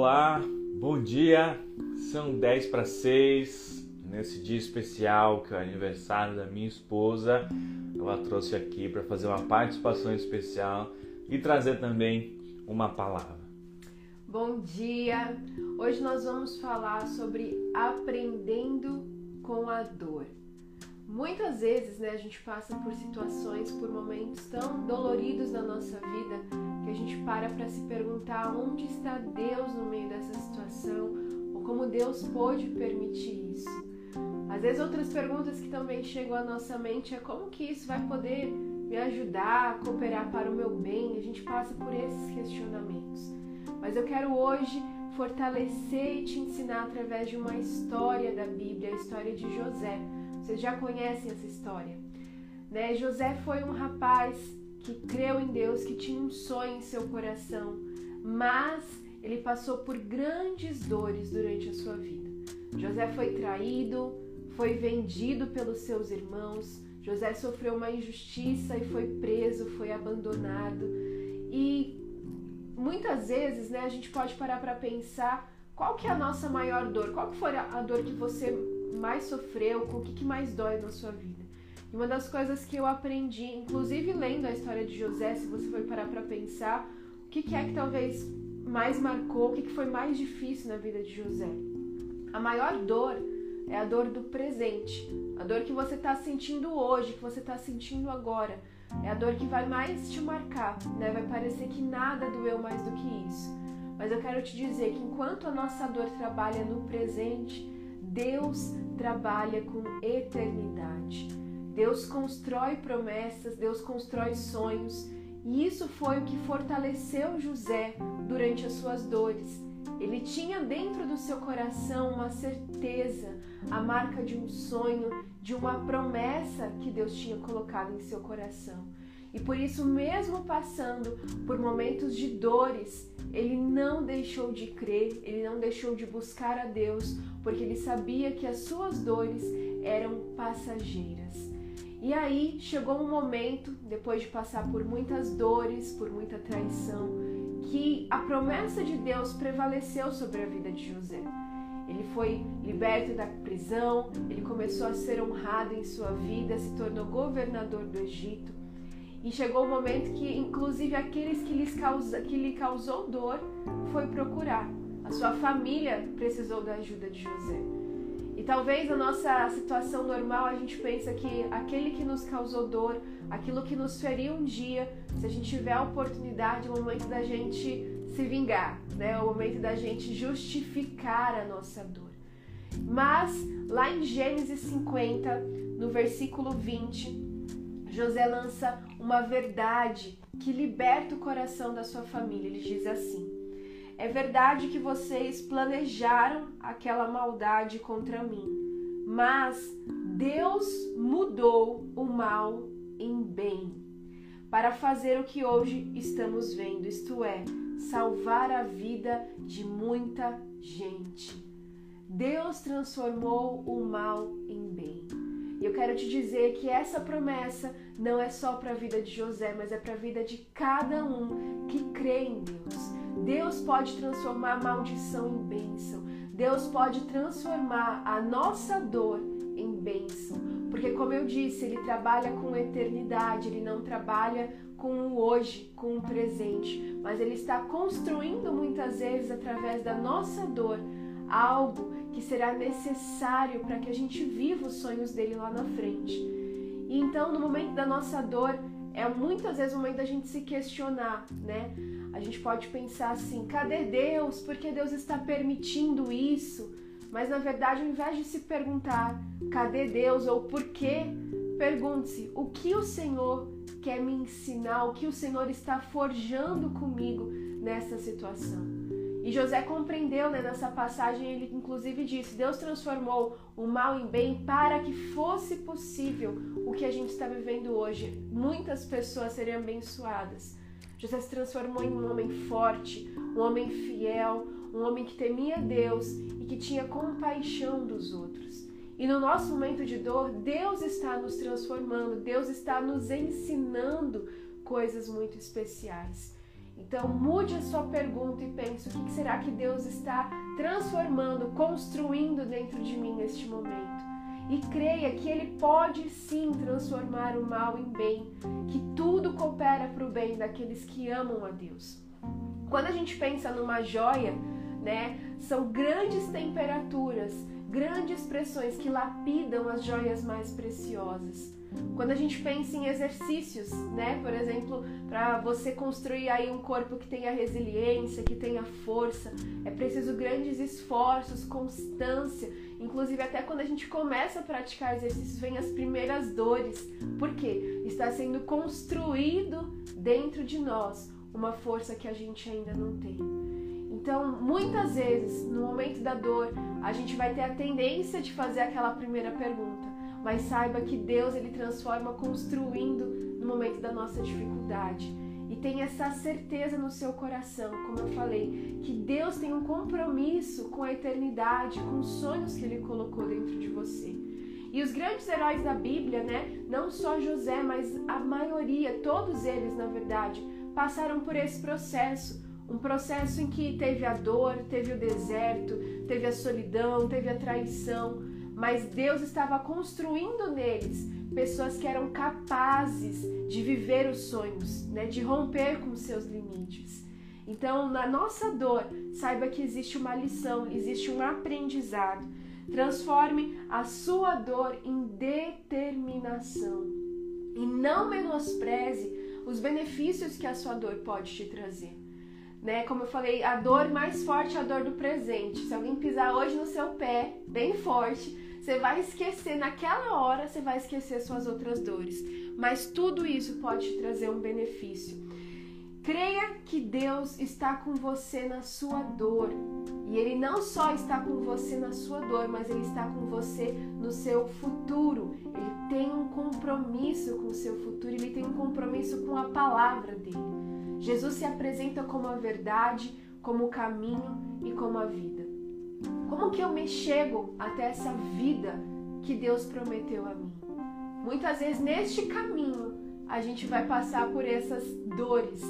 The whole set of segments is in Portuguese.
olá, bom dia. São 10 para 6 nesse dia especial que é o aniversário da minha esposa. Ela trouxe aqui para fazer uma participação especial e trazer também uma palavra. Bom dia! Hoje nós vamos falar sobre aprendendo com a dor. Muitas vezes, né, a gente passa por situações, por momentos tão doloridos na nossa vida para para se perguntar onde está Deus no meio dessa situação ou como Deus pôde permitir isso. Às vezes outras perguntas que também chegam à nossa mente é como que isso vai poder me ajudar a cooperar para o meu bem. A gente passa por esses questionamentos. Mas eu quero hoje fortalecer e te ensinar através de uma história da Bíblia, a história de José. Vocês já conhecem essa história. Né? José foi um rapaz que creu em Deus, que tinha um sonho em seu coração, mas ele passou por grandes dores durante a sua vida. José foi traído, foi vendido pelos seus irmãos, José sofreu uma injustiça e foi preso, foi abandonado. E muitas vezes, né, a gente pode parar para pensar qual que é a nossa maior dor, qual que foi a dor que você mais sofreu, com o que, que mais dói na sua vida. E uma das coisas que eu aprendi, inclusive lendo a história de José, se você for parar para pensar, o que, que é que talvez mais marcou, o que, que foi mais difícil na vida de José. A maior dor é a dor do presente, a dor que você está sentindo hoje, que você está sentindo agora. É a dor que vai mais te marcar, né? Vai parecer que nada doeu mais do que isso. Mas eu quero te dizer que enquanto a nossa dor trabalha no presente, Deus trabalha com eternidade. Deus constrói promessas, Deus constrói sonhos, e isso foi o que fortaleceu José durante as suas dores. Ele tinha dentro do seu coração uma certeza, a marca de um sonho, de uma promessa que Deus tinha colocado em seu coração. E por isso, mesmo passando por momentos de dores, ele não deixou de crer, ele não deixou de buscar a Deus, porque ele sabia que as suas dores eram passageiras. E aí chegou um momento, depois de passar por muitas dores, por muita traição, que a promessa de Deus prevaleceu sobre a vida de José. Ele foi liberto da prisão, ele começou a ser honrado em sua vida, se tornou governador do Egito. E chegou o um momento que, inclusive, aqueles que, lhes causa, que lhe causou dor foi procurar. A sua família precisou da ajuda de José. E talvez na nossa situação normal a gente pensa que aquele que nos causou dor, aquilo que nos feriu um dia, se a gente tiver a oportunidade, é o momento da gente se vingar, né? É o momento da gente justificar a nossa dor. Mas lá em Gênesis 50, no versículo 20, José lança uma verdade que liberta o coração da sua família. Ele diz assim: É verdade que vocês planejaram aquela maldade contra mim, mas Deus mudou o mal em bem para fazer o que hoje estamos vendo, isto é, salvar a vida de muita gente. Deus transformou o mal em bem. E eu quero te dizer que essa promessa não é só para a vida de José, mas é para a vida de cada um que crê em Deus. Deus pode transformar a maldição em bênção. Deus pode transformar a nossa dor em bênção. Porque, como eu disse, Ele trabalha com eternidade, Ele não trabalha com o hoje, com o presente, mas Ele está construindo muitas vezes através da nossa dor algo que será necessário para que a gente viva os sonhos dele lá na frente. E então, no momento da nossa dor, é muitas vezes o momento da gente se questionar, né? A gente pode pensar assim: cadê Deus? Por que Deus está permitindo isso? Mas na verdade, ao invés de se perguntar cadê Deus ou por quê, pergunte-se o que o Senhor quer me ensinar, o que o Senhor está forjando comigo nessa situação. E José compreendeu né, nessa passagem, ele inclusive disse: Deus transformou o mal em bem para que fosse possível o que a gente está vivendo hoje. Muitas pessoas seriam abençoadas. José se transformou em um homem forte, um homem fiel, um homem que temia Deus e que tinha compaixão dos outros. E no nosso momento de dor, Deus está nos transformando, Deus está nos ensinando coisas muito especiais. Então mude a sua pergunta e pense o que será que Deus está transformando, construindo dentro de mim neste momento. E creia que Ele pode sim transformar o mal em bem, que tudo coopera para o bem daqueles que amam a Deus. Quando a gente pensa numa joia, né, são grandes temperaturas, grandes pressões que lapidam as joias mais preciosas. Quando a gente pensa em exercícios, né, por exemplo, para você construir aí um corpo que tenha resiliência, que tenha força, é preciso grandes esforços, constância. Inclusive até quando a gente começa a praticar exercícios, vem as primeiras dores. Por quê? Está sendo construído dentro de nós uma força que a gente ainda não tem. Então, muitas vezes, no momento da dor, a gente vai ter a tendência de fazer aquela primeira pergunta, mas saiba que Deus ele transforma construindo no momento da nossa dificuldade. E tenha essa certeza no seu coração, como eu falei, que Deus tem um compromisso com a eternidade, com os sonhos que ele colocou dentro de você. E os grandes heróis da Bíblia, né? Não só José, mas a maioria, todos eles, na verdade, passaram por esse processo um processo em que teve a dor, teve o deserto, teve a solidão, teve a traição, mas Deus estava construindo neles pessoas que eram capazes de viver os sonhos, né, de romper com seus limites. Então, na nossa dor, saiba que existe uma lição, existe um aprendizado. Transforme a sua dor em determinação e não menospreze os benefícios que a sua dor pode te trazer né? Como eu falei, a dor mais forte é a dor do presente. Se alguém pisar hoje no seu pé, bem forte, você vai esquecer, naquela hora você vai esquecer suas outras dores. Mas tudo isso pode te trazer um benefício. Creia que Deus está com você na sua dor. E Ele não só está com você na sua dor, mas Ele está com você no seu futuro. Ele tem um compromisso com o seu futuro, Ele tem um compromisso com a palavra dele. Jesus se apresenta como a verdade, como o caminho e como a vida. Como que eu me chego até essa vida que Deus prometeu a mim? Muitas vezes neste caminho a gente vai passar por essas dores,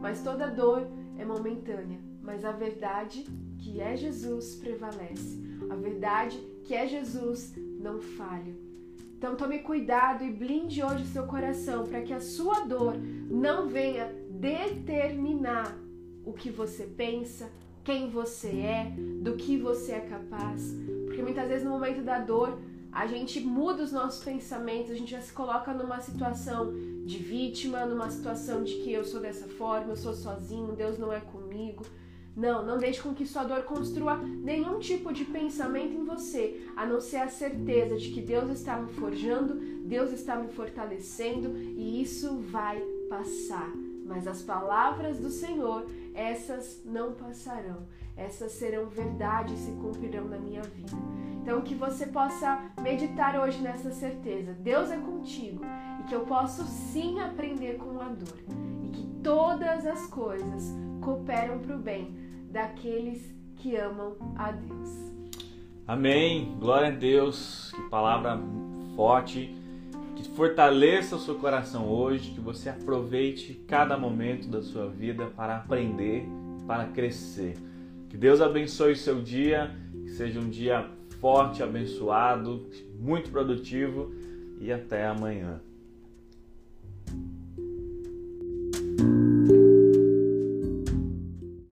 mas toda dor é momentânea. Mas a verdade que é Jesus prevalece. A verdade que é Jesus não falha. Então tome cuidado e blinde hoje seu coração para que a sua dor não venha determinar o que você pensa, quem você é, do que você é capaz. Porque muitas vezes no momento da dor, a gente muda os nossos pensamentos, a gente já se coloca numa situação de vítima, numa situação de que eu sou dessa forma, eu sou sozinho, Deus não é comigo. Não, não deixe com que sua dor construa nenhum tipo de pensamento em você, a não ser a certeza de que Deus está me forjando, Deus está me fortalecendo e isso vai passar mas as palavras do Senhor, essas não passarão. Essas serão verdade e se cumprirão na minha vida. Então, que você possa meditar hoje nessa certeza. Deus é contigo e que eu posso sim aprender com a dor e que todas as coisas cooperam para o bem daqueles que amam a Deus. Amém. Glória a Deus. Que palavra forte que fortaleça o seu coração hoje, que você aproveite cada momento da sua vida para aprender, para crescer. Que Deus abençoe seu dia, que seja um dia forte, abençoado, muito produtivo e até amanhã.